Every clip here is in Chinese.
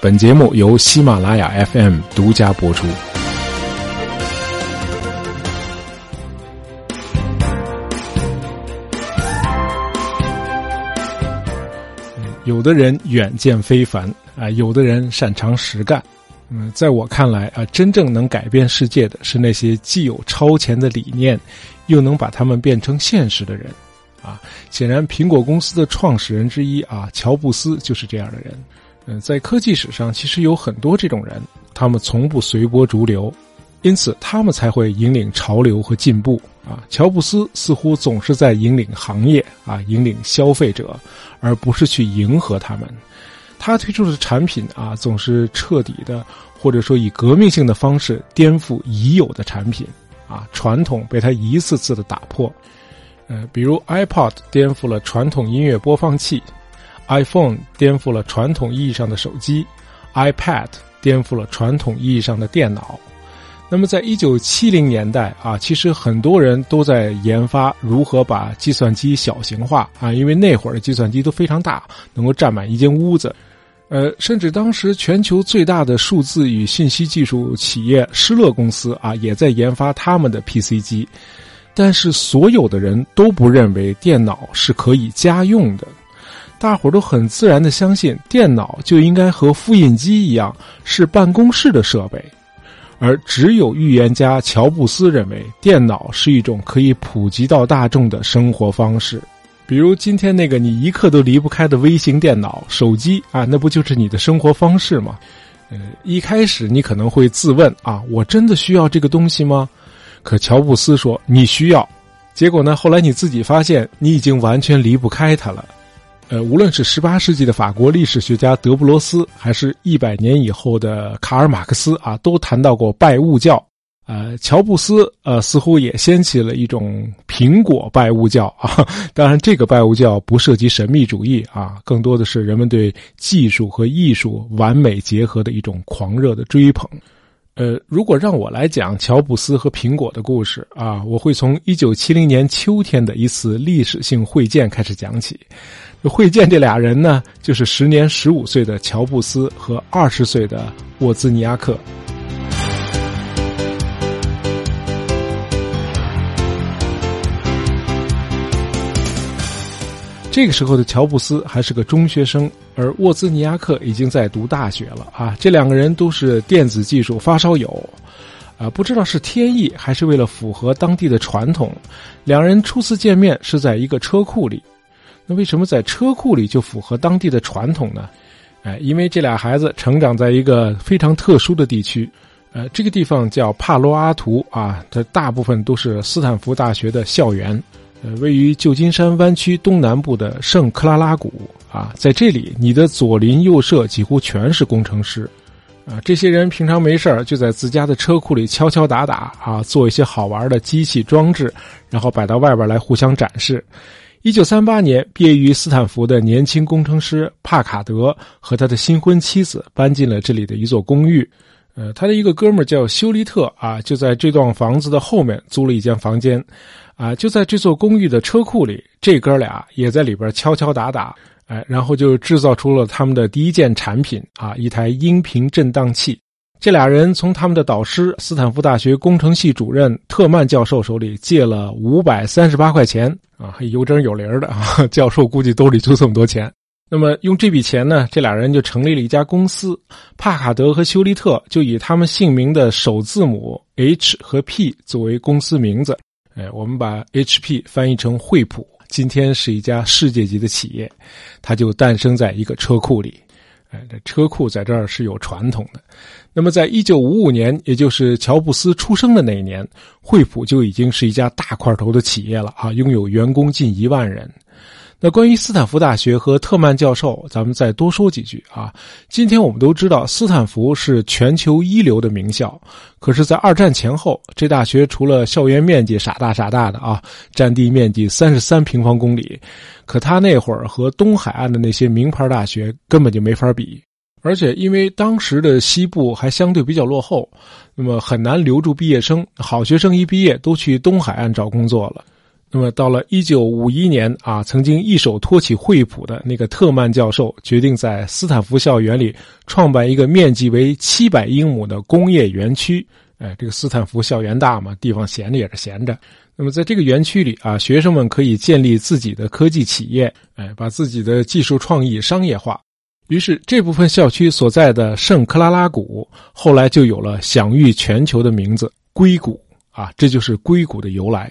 本节目由喜马拉雅 FM 独家播出。有的人远见非凡啊，有的人擅长实干。嗯，在我看来啊，真正能改变世界的是那些既有超前的理念，又能把它们变成现实的人。啊，显然苹果公司的创始人之一啊，乔布斯就是这样的人。嗯，在科技史上，其实有很多这种人，他们从不随波逐流，因此他们才会引领潮流和进步。啊，乔布斯似乎总是在引领行业啊，引领消费者，而不是去迎合他们。他推出的产品啊，总是彻底的，或者说以革命性的方式颠覆已有的产品，啊，传统被他一次次的打破。呃，比如 iPod 颠覆了传统音乐播放器，iPhone 颠覆了传统意义上的手机，iPad 颠覆了传统意义上的电脑。那么，在一九七零年代啊，其实很多人都在研发如何把计算机小型化啊，因为那会儿的计算机都非常大，能够占满一间屋子。呃，甚至当时全球最大的数字与信息技术企业施乐公司啊，也在研发他们的 PC 机。但是，所有的人都不认为电脑是可以家用的，大伙儿都很自然的相信电脑就应该和复印机一样是办公室的设备。而只有预言家乔布斯认为，电脑是一种可以普及到大众的生活方式。比如今天那个你一刻都离不开的微型电脑、手机啊，那不就是你的生活方式吗？呃，一开始你可能会自问啊，我真的需要这个东西吗？可乔布斯说你需要。结果呢，后来你自己发现你已经完全离不开它了。呃，无论是十八世纪的法国历史学家德布罗斯，还是一百年以后的卡尔马克思啊，都谈到过拜物教。呃，乔布斯呃似乎也掀起了一种苹果拜物教啊，当然这个拜物教不涉及神秘主义啊，更多的是人们对技术和艺术完美结合的一种狂热的追捧。呃，如果让我来讲乔布斯和苹果的故事啊，我会从一九七零年秋天的一次历史性会见开始讲起。会见这俩人呢，就是时年十五岁的乔布斯和二十岁的沃兹尼亚克。这个时候的乔布斯还是个中学生，而沃兹尼亚克已经在读大学了啊！这两个人都是电子技术发烧友，啊，不知道是天意还是为了符合当地的传统，两人初次见面是在一个车库里。那为什么在车库里就符合当地的传统呢？哎，因为这俩孩子成长在一个非常特殊的地区，呃，这个地方叫帕罗阿图啊，它大部分都是斯坦福大学的校园。呃，位于旧金山湾区东南部的圣克拉拉谷啊，在这里，你的左邻右舍几乎全是工程师，啊，这些人平常没事就在自家的车库里敲敲打打啊，做一些好玩的机器装置，然后摆到外边来互相展示。一九三八年，毕业于斯坦福的年轻工程师帕卡德和他的新婚妻子搬进了这里的一座公寓。呃，他的一个哥们叫休利特啊，就在这幢房子的后面租了一间房间。啊，就在这座公寓的车库里，这哥俩也在里边敲敲打打，哎，然后就制造出了他们的第一件产品啊，一台音频震荡器。这俩人从他们的导师斯坦福大学工程系主任特曼教授手里借了五百三十八块钱啊，有整有零的啊，教授估计兜里就这么多钱。那么用这笔钱呢，这俩人就成立了一家公司，帕卡德和休利特就以他们姓名的首字母 H 和 P 作为公司名字。哎，我们把 HP 翻译成惠普，今天是一家世界级的企业，它就诞生在一个车库里。哎，这车库在这儿是有传统的。那么，在一九五五年，也就是乔布斯出生的那一年，惠普就已经是一家大块头的企业了啊，拥有员工近一万人。那关于斯坦福大学和特曼教授，咱们再多说几句啊。今天我们都知道，斯坦福是全球一流的名校。可是，在二战前后，这大学除了校园面积傻大傻大的啊，占地面积三十三平方公里，可他那会儿和东海岸的那些名牌大学根本就没法比。而且，因为当时的西部还相对比较落后，那么很难留住毕业生。好学生一毕业都去东海岸找工作了。那么到了一九五一年啊，曾经一手托起惠普的那个特曼教授，决定在斯坦福校园里创办一个面积为七百英亩的工业园区。哎，这个斯坦福校园大嘛，地方闲着也是闲着。那么在这个园区里啊，学生们可以建立自己的科技企业，哎，把自己的技术创意商业化。于是这部分校区所在的圣克拉拉谷，后来就有了享誉全球的名字——硅谷啊，这就是硅谷的由来。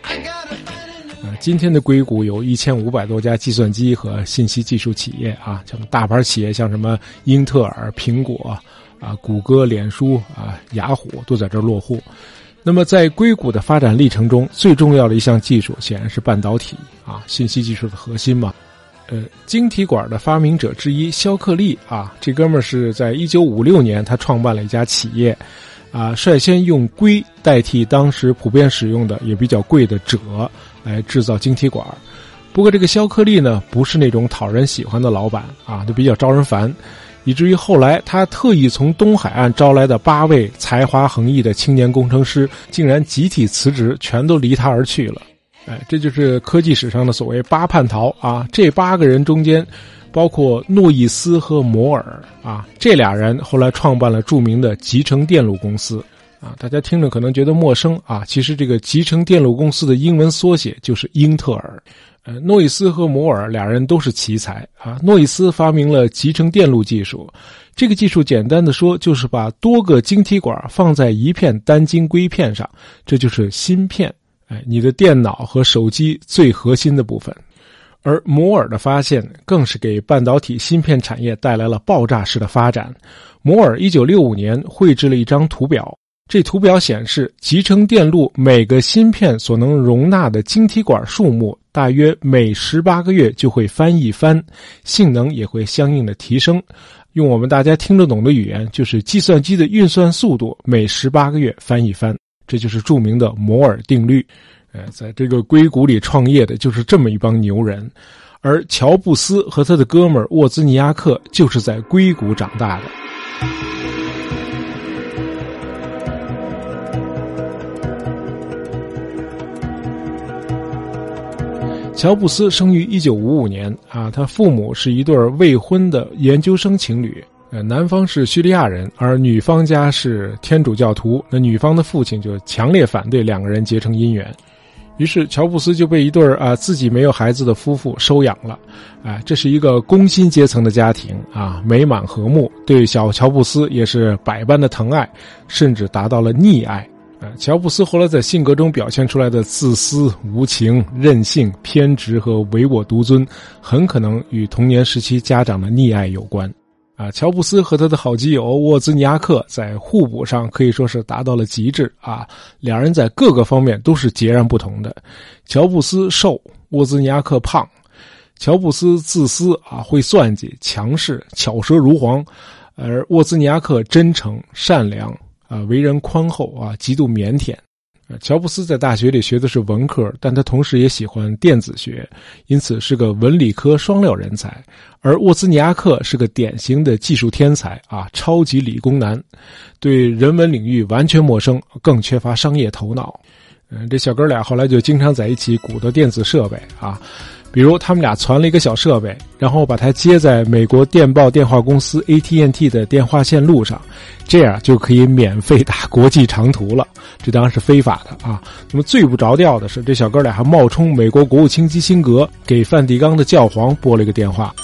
今天的硅谷有一千五百多家计算机和信息技术企业啊，像大牌企业，像什么英特尔、苹果啊、谷歌、脸书啊、雅虎都在这落户。那么在硅谷的发展历程中，最重要的一项技术显然是半导体啊，信息技术的核心嘛。呃，晶体管的发明者之一肖克利啊，这哥们儿是在一九五六年他创办了一家企业。啊，率先用硅代替当时普遍使用的也比较贵的锗来制造晶体管不过这个肖克利呢，不是那种讨人喜欢的老板啊，就比较招人烦，以至于后来他特意从东海岸招来的八位才华横溢的青年工程师，竟然集体辞职，全都离他而去了。哎，这就是科技史上的所谓八叛逃啊！这八个人中间。包括诺伊斯和摩尔啊，这俩人后来创办了著名的集成电路公司啊。大家听着可能觉得陌生啊，其实这个集成电路公司的英文缩写就是英特尔。呃，诺伊斯和摩尔俩人都是奇才啊。诺伊斯发明了集成电路技术，这个技术简单的说就是把多个晶体管放在一片单晶硅片上，这就是芯片。哎，你的电脑和手机最核心的部分。而摩尔的发现更是给半导体芯片产业带来了爆炸式的发展。摩尔1965年绘制了一张图表，这图表显示，集成电路每个芯片所能容纳的晶体管数目，大约每十八个月就会翻一番，性能也会相应的提升。用我们大家听得懂的语言，就是计算机的运算速度每十八个月翻一番，这就是著名的摩尔定律。呃，在这个硅谷里创业的就是这么一帮牛人，而乔布斯和他的哥们沃兹尼亚克就是在硅谷长大的。乔布斯生于一九五五年啊，他父母是一对未婚的研究生情侣，呃，男方是叙利亚人，而女方家是天主教徒，那女方的父亲就强烈反对两个人结成姻缘。于是，乔布斯就被一对儿啊自己没有孩子的夫妇收养了，啊，这是一个工薪阶层的家庭啊，美满和睦，对小乔布斯也是百般的疼爱，甚至达到了溺爱。啊，乔布斯后来在性格中表现出来的自私、无情、任性、偏执和唯我独尊，很可能与童年时期家长的溺爱有关。啊，乔布斯和他的好基友沃兹尼亚克在互补上可以说是达到了极致啊！两人在各个方面都是截然不同的。乔布斯瘦，沃兹尼亚克胖。乔布斯自私啊，会算计，强势，巧舌如簧；而沃兹尼亚克真诚、善良啊，为人宽厚啊，极度腼腆。乔布斯在大学里学的是文科，但他同时也喜欢电子学，因此是个文理科双料人才。而沃兹尼亚克是个典型的技术天才啊，超级理工男，对人文领域完全陌生，更缺乏商业头脑。嗯，这小哥俩后来就经常在一起鼓捣电子设备啊。比如，他们俩传了一个小设备，然后把它接在美国电报电话公司 AT&T 的电话线路上，这样就可以免费打国际长途了。这当然是非法的啊！那么最不着调的是，这小哥俩还冒充美国国务卿基辛格，给梵蒂冈的教皇拨了一个电话。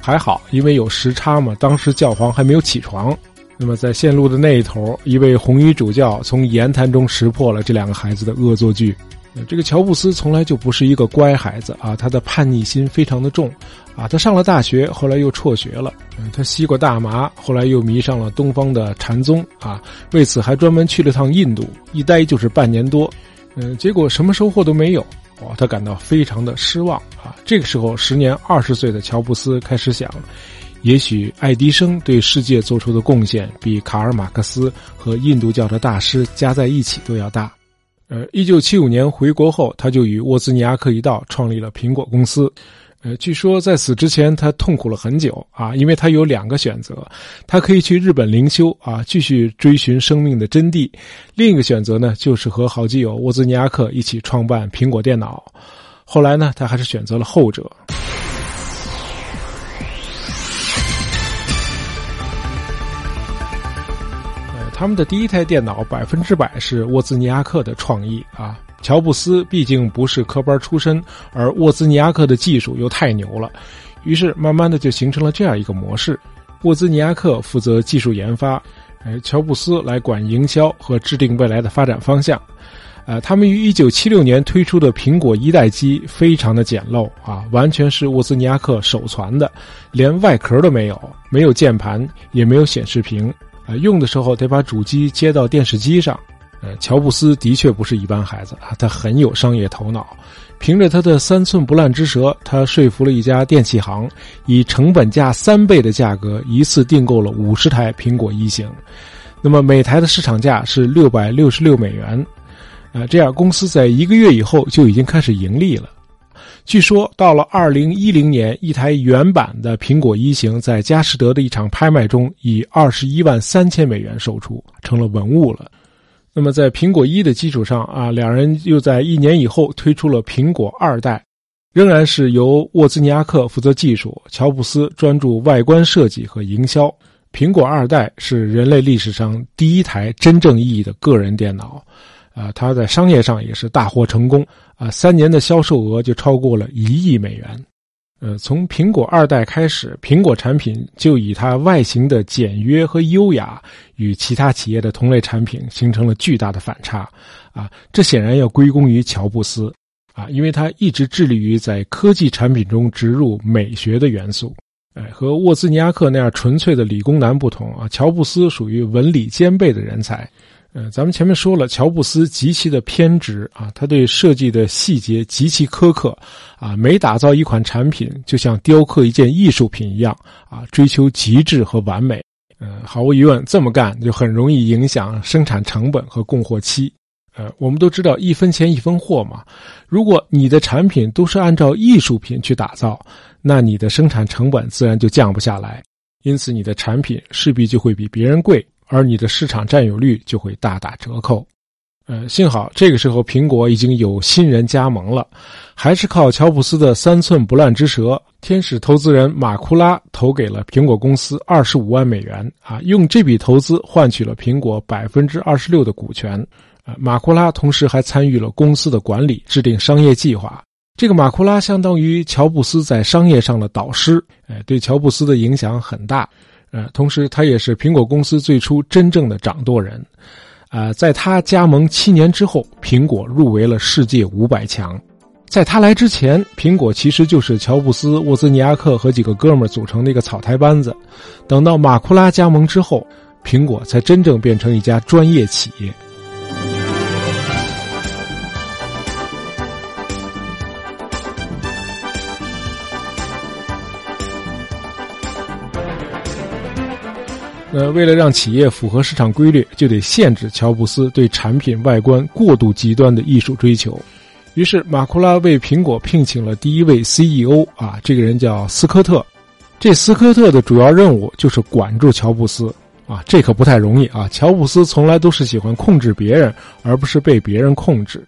还好，因为有时差嘛，当时教皇还没有起床。那么在线路的那一头，一位红衣主教从言谈中识破了这两个孩子的恶作剧。这个乔布斯从来就不是一个乖孩子啊，他的叛逆心非常的重，啊，他上了大学，后来又辍学了，他吸过大麻，后来又迷上了东方的禅宗，啊，为此还专门去了趟印度，一待就是半年多，嗯，结果什么收获都没有，哇，他感到非常的失望啊。这个时候，时年二十岁的乔布斯开始想，也许爱迪生对世界做出的贡献比卡尔马克思和印度教的大师加在一起都要大。呃，一九七五年回国后，他就与沃兹尼亚克一道创立了苹果公司。呃，据说在此之前，他痛苦了很久啊，因为他有两个选择：他可以去日本灵修啊，继续追寻生命的真谛；另一个选择呢，就是和好基友沃兹尼亚克一起创办苹果电脑。后来呢，他还是选择了后者。他们的第一台电脑百分之百是沃兹尼亚克的创意啊。乔布斯毕竟不是科班出身，而沃兹尼亚克的技术又太牛了，于是慢慢的就形成了这样一个模式：沃兹尼亚克负责技术研发，呃，乔布斯来管营销和制定未来的发展方向。呃，他们于1976年推出的苹果一代机非常的简陋啊，完全是沃兹尼亚克手传的，连外壳都没有，没有键盘，也没有显示屏，用的时候得把主机接到电视机上。呃，乔布斯的确不是一般孩子啊，他很有商业头脑。凭着他的三寸不烂之舌，他说服了一家电器行，以成本价三倍的价格一次订购了五十台苹果一型。那么每台的市场价是六百六十六美元。呃，这样公司在一个月以后就已经开始盈利了。据说到了二零一零年，一台原版的苹果一型在佳士得的一场拍卖中以二十一万三千美元售出，成了文物了。那么，在苹果一的基础上啊，两人又在一年以后推出了苹果二代，仍然是由沃兹尼亚克负责技术，乔布斯专注外观设计和营销。苹果二代是人类历史上第一台真正意义的个人电脑，啊，它在商业上也是大获成功，啊，三年的销售额就超过了一亿美元。呃，从苹果二代开始，苹果产品就以它外形的简约和优雅，与其他企业的同类产品形成了巨大的反差。啊，这显然要归功于乔布斯，啊，因为他一直致力于在科技产品中植入美学的元素。哎，和沃兹尼亚克那样纯粹的理工男不同啊，乔布斯属于文理兼备的人才。呃，咱们前面说了，乔布斯极其的偏执啊，他对设计的细节极其苛刻，啊，每打造一款产品就像雕刻一件艺术品一样，啊，追求极致和完美。呃，毫无疑问，这么干就很容易影响生产成本和供货期。呃，我们都知道一分钱一分货嘛，如果你的产品都是按照艺术品去打造，那你的生产成本自然就降不下来，因此你的产品势必就会比别人贵。而你的市场占有率就会大打折扣，呃，幸好这个时候苹果已经有新人加盟了，还是靠乔布斯的三寸不烂之舌，天使投资人马库拉投给了苹果公司二十五万美元，啊，用这笔投资换取了苹果百分之二十六的股权，啊，马库拉同时还参与了公司的管理，制定商业计划。这个马库拉相当于乔布斯在商业上的导师，哎，对乔布斯的影响很大。呃，同时他也是苹果公司最初真正的掌舵人，呃，在他加盟七年之后，苹果入围了世界五百强。在他来之前，苹果其实就是乔布斯、沃兹尼亚克和几个哥们组成的一个草台班子。等到马库拉加盟之后，苹果才真正变成一家专业企业。呃，为了让企业符合市场规律，就得限制乔布斯对产品外观过度极端的艺术追求。于是，马库拉为苹果聘请了第一位 CEO 啊，这个人叫斯科特。这斯科特的主要任务就是管住乔布斯啊，这可不太容易啊。乔布斯从来都是喜欢控制别人，而不是被别人控制。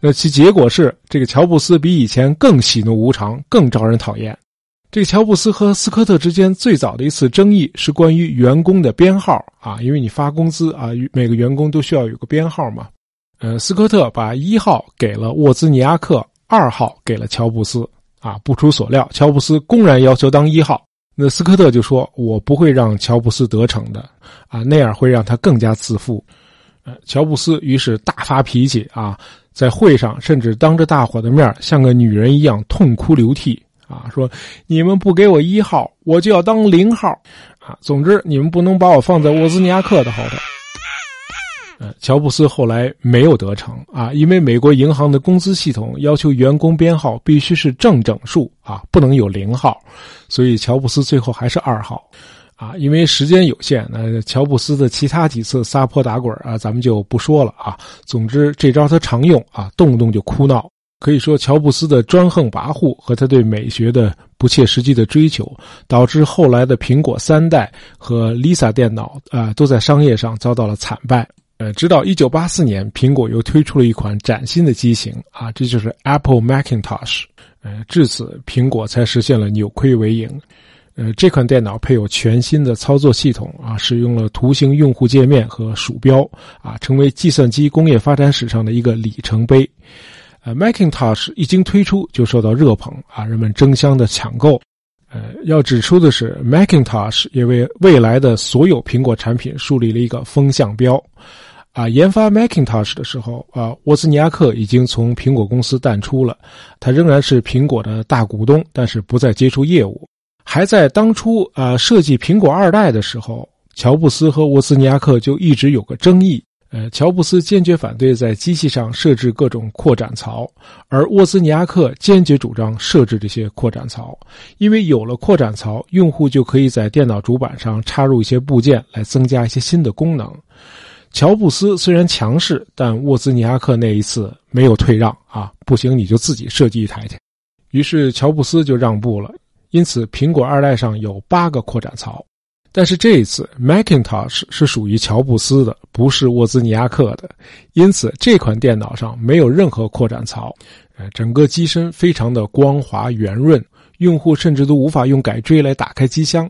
那其结果是，这个乔布斯比以前更喜怒无常，更招人讨厌。这个乔布斯和斯科特之间最早的一次争议是关于员工的编号啊，因为你发工资啊，每个员工都需要有个编号嘛。呃，斯科特把一号给了沃兹尼亚克，二号给了乔布斯啊。不出所料，乔布斯公然要求当一号，那斯科特就说：“我不会让乔布斯得逞的啊，那样会让他更加自负。”呃，乔布斯于是大发脾气啊，在会上甚至当着大伙的面像个女人一样痛哭流涕。啊，说你们不给我一号，我就要当零号，啊，总之你们不能把我放在沃兹尼亚克的后头。呃，乔布斯后来没有得逞啊，因为美国银行的工资系统要求员工编号必须是正整数啊，不能有零号，所以乔布斯最后还是二号。啊，因为时间有限，那乔布斯的其他几次撒泼打滚啊，咱们就不说了啊。总之，这招他常用啊，动不动就哭闹。可以说，乔布斯的专横跋扈和他对美学的不切实际的追求，导致后来的苹果三代和 Lisa 电脑啊，都在商业上遭到了惨败。呃，直到1984年，苹果又推出了一款崭新的机型啊，这就是 Apple Macintosh。呃，至此，苹果才实现了扭亏为盈。呃，这款电脑配有全新的操作系统啊，使用了图形用户界面和鼠标啊，成为计算机工业发展史上的一个里程碑。呃，Macintosh 一经推出就受到热捧啊，人们争相的抢购。呃，要指出的是，Macintosh 也为未来的所有苹果产品树立了一个风向标。啊，研发 Macintosh 的时候啊，沃兹尼亚克已经从苹果公司淡出了，他仍然是苹果的大股东，但是不再接触业务。还在当初啊设计苹果二代的时候，乔布斯和沃兹尼亚克就一直有个争议。呃，乔布斯坚决反对在机器上设置各种扩展槽，而沃兹尼亚克坚决主张设置这些扩展槽，因为有了扩展槽，用户就可以在电脑主板上插入一些部件来增加一些新的功能。乔布斯虽然强势，但沃兹尼亚克那一次没有退让啊，不行你就自己设计一台去。于是乔布斯就让步了。因此，苹果二代上有八个扩展槽，但是这一次 Macintosh 是属于乔布斯的，不是沃兹尼亚克的。因此，这款电脑上没有任何扩展槽，呃，整个机身非常的光滑圆润，用户甚至都无法用改锥来打开机箱。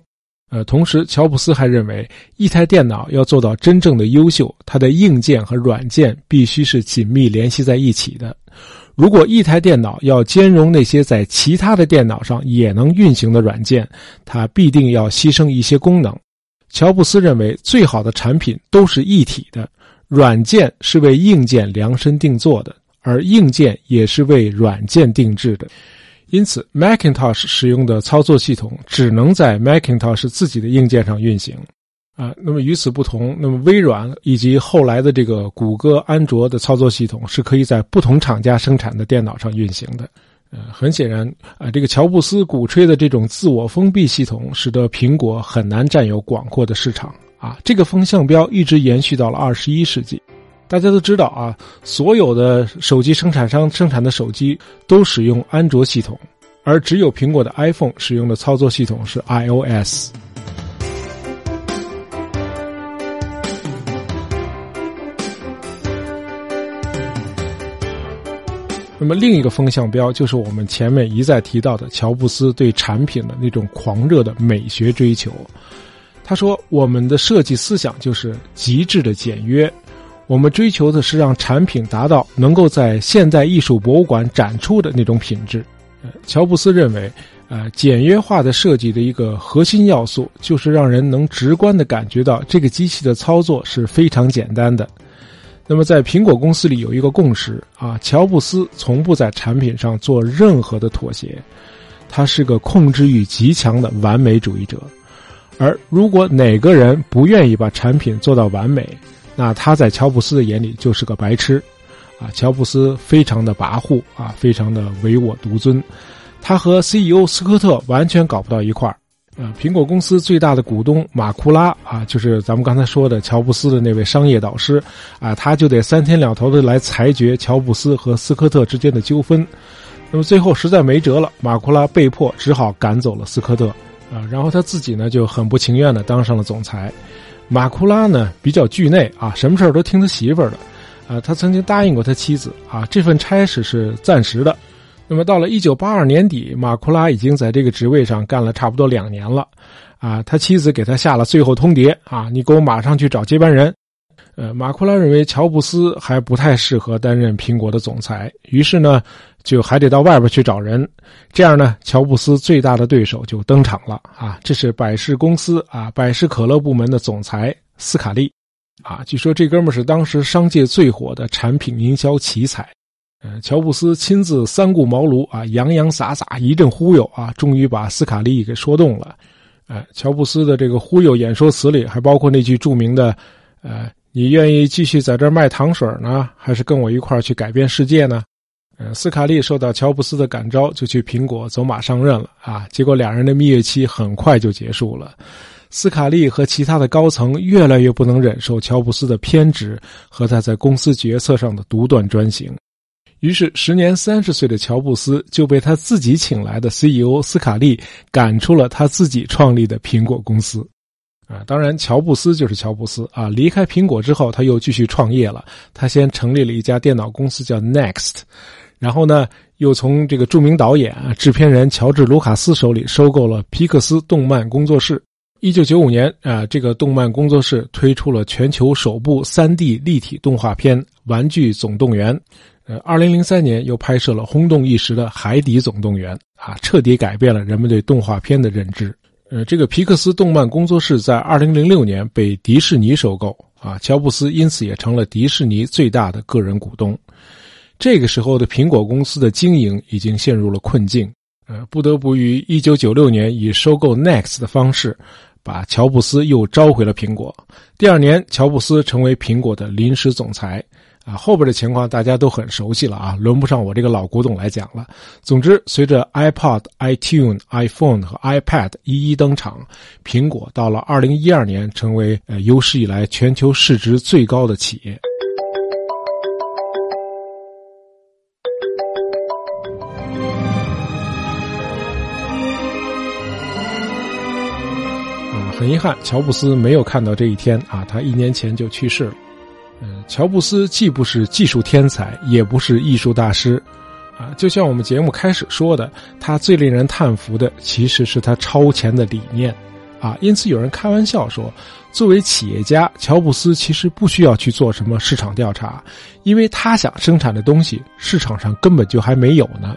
呃，同时，乔布斯还认为，一台电脑要做到真正的优秀，它的硬件和软件必须是紧密联系在一起的。如果一台电脑要兼容那些在其他的电脑上也能运行的软件，它必定要牺牲一些功能。乔布斯认为，最好的产品都是一体的，软件是为硬件量身定做的，而硬件也是为软件定制的。因此，Macintosh 使用的操作系统只能在 Macintosh 自己的硬件上运行。啊，那么与此不同，那么微软以及后来的这个谷歌安卓的操作系统是可以在不同厂家生产的电脑上运行的。呃，很显然啊，这个乔布斯鼓吹的这种自我封闭系统，使得苹果很难占有广阔的市场。啊，这个风向标一直延续到了二十一世纪。大家都知道啊，所有的手机生产商生产的手机都使用安卓系统，而只有苹果的 iPhone 使用的操作系统是 iOS。那么另一个风向标就是我们前面一再提到的乔布斯对产品的那种狂热的美学追求。他说：“我们的设计思想就是极致的简约，我们追求的是让产品达到能够在现代艺术博物馆展出的那种品质。”乔布斯认为，呃，简约化的设计的一个核心要素就是让人能直观的感觉到这个机器的操作是非常简单的。那么，在苹果公司里有一个共识啊，乔布斯从不在产品上做任何的妥协，他是个控制欲极强的完美主义者。而如果哪个人不愿意把产品做到完美，那他在乔布斯的眼里就是个白痴。啊，乔布斯非常的跋扈啊，非常的唯我独尊，他和 CEO 斯科特完全搞不到一块儿。呃，苹果公司最大的股东马库拉啊，就是咱们刚才说的乔布斯的那位商业导师啊，他就得三天两头的来裁决乔布斯和斯科特之间的纠纷。那么最后实在没辙了，马库拉被迫只好赶走了斯科特啊，然后他自己呢就很不情愿的当上了总裁。马库拉呢比较惧内啊，什么事儿都听他媳妇儿的啊，他曾经答应过他妻子啊，这份差事是暂时的。那么到了一九八二年底，马库拉已经在这个职位上干了差不多两年了，啊，他妻子给他下了最后通牒啊，你给我马上去找接班人。呃，马库拉认为乔布斯还不太适合担任苹果的总裁，于是呢，就还得到外边去找人。这样呢，乔布斯最大的对手就登场了啊，这是百事公司啊，百事可乐部门的总裁斯卡利，啊，据说这哥们是当时商界最火的产品营销奇才。呃，乔布斯亲自三顾茅庐啊，洋洋洒洒一阵忽悠啊，终于把斯卡利给说动了。呃，乔布斯的这个忽悠演说词里还包括那句著名的：“呃，你愿意继续在这儿卖糖水呢，还是跟我一块儿去改变世界呢？呃，斯卡利受到乔布斯的感召，就去苹果走马上任了啊。结果两人的蜜月期很快就结束了。斯卡利和其他的高层越来越不能忍受乔布斯的偏执和他在公司决策上的独断专行，于是时年三十岁的乔布斯就被他自己请来的 CEO 斯卡利赶出了他自己创立的苹果公司。啊，当然，乔布斯就是乔布斯啊。离开苹果之后，他又继续创业了。他先成立了一家电脑公司，叫 Next，然后呢，又从这个著名导演、制片人乔治·卢卡斯手里收购了皮克斯动漫工作室。一九九五年啊，这个动漫工作室推出了全球首部三 D 立体动画片《玩具总动员》。呃，二零零三年又拍摄了轰动一时的《海底总动员》啊，彻底改变了人们对动画片的认知。呃，这个皮克斯动漫工作室在二零零六年被迪士尼收购啊，乔布斯因此也成了迪士尼最大的个人股东。这个时候的苹果公司的经营已经陷入了困境，呃，不得不于一九九六年以收购 Next 的方式，把乔布斯又召回了苹果。第二年，乔布斯成为苹果的临时总裁。啊，后边的情况大家都很熟悉了啊，轮不上我这个老古董来讲了。总之，随着 iPod、iTunes、iPhone 和 iPad 一一登场，苹果到了二零一二年成为呃有史以来全球市值最高的企业。很遗憾，乔布斯没有看到这一天啊，他一年前就去世了。乔布斯既不是技术天才，也不是艺术大师，啊，就像我们节目开始说的，他最令人叹服的其实是他超前的理念，啊，因此有人开玩笑说，作为企业家，乔布斯其实不需要去做什么市场调查，因为他想生产的东西市场上根本就还没有呢。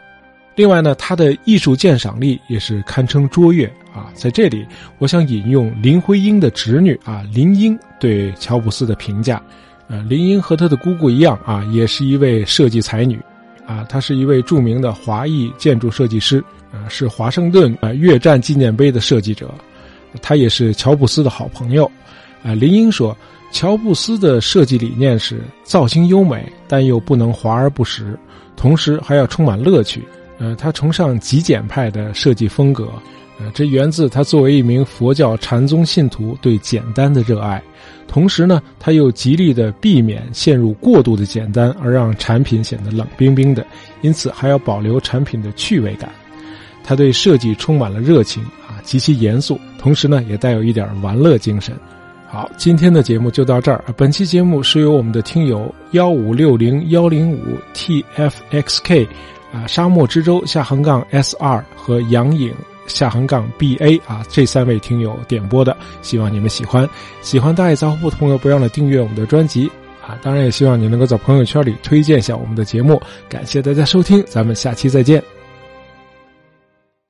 另外呢，他的艺术鉴赏力也是堪称卓越，啊，在这里我想引用林徽因的侄女啊林英对乔布斯的评价。呃，林英和她的姑姑一样啊，也是一位设计才女，啊，她是一位著名的华裔建筑设计师，啊，是华盛顿啊越战纪念碑的设计者，她也是乔布斯的好朋友，啊，林英说，乔布斯的设计理念是造型优美，但又不能华而不实，同时还要充满乐趣，呃，他崇尚极简派的设计风格。这源自他作为一名佛教禅宗信徒对简单的热爱，同时呢，他又极力的避免陷入过度的简单而让产品显得冷冰冰的，因此还要保留产品的趣味感。他对设计充满了热情啊，极其严肃，同时呢，也带有一点玩乐精神。好，今天的节目就到这儿。本期节目是由我们的听友幺五六零幺零五 tfxk 啊，沙漠之舟下横杠 s 二和杨颖。下横杠 b a 啊，这三位听友点播的，希望你们喜欢。喜欢大爱杂货铺的朋友，不要忘了订阅我们的专辑啊！当然也希望你能够在朋友圈里推荐一下我们的节目。感谢大家收听，咱们下期再见。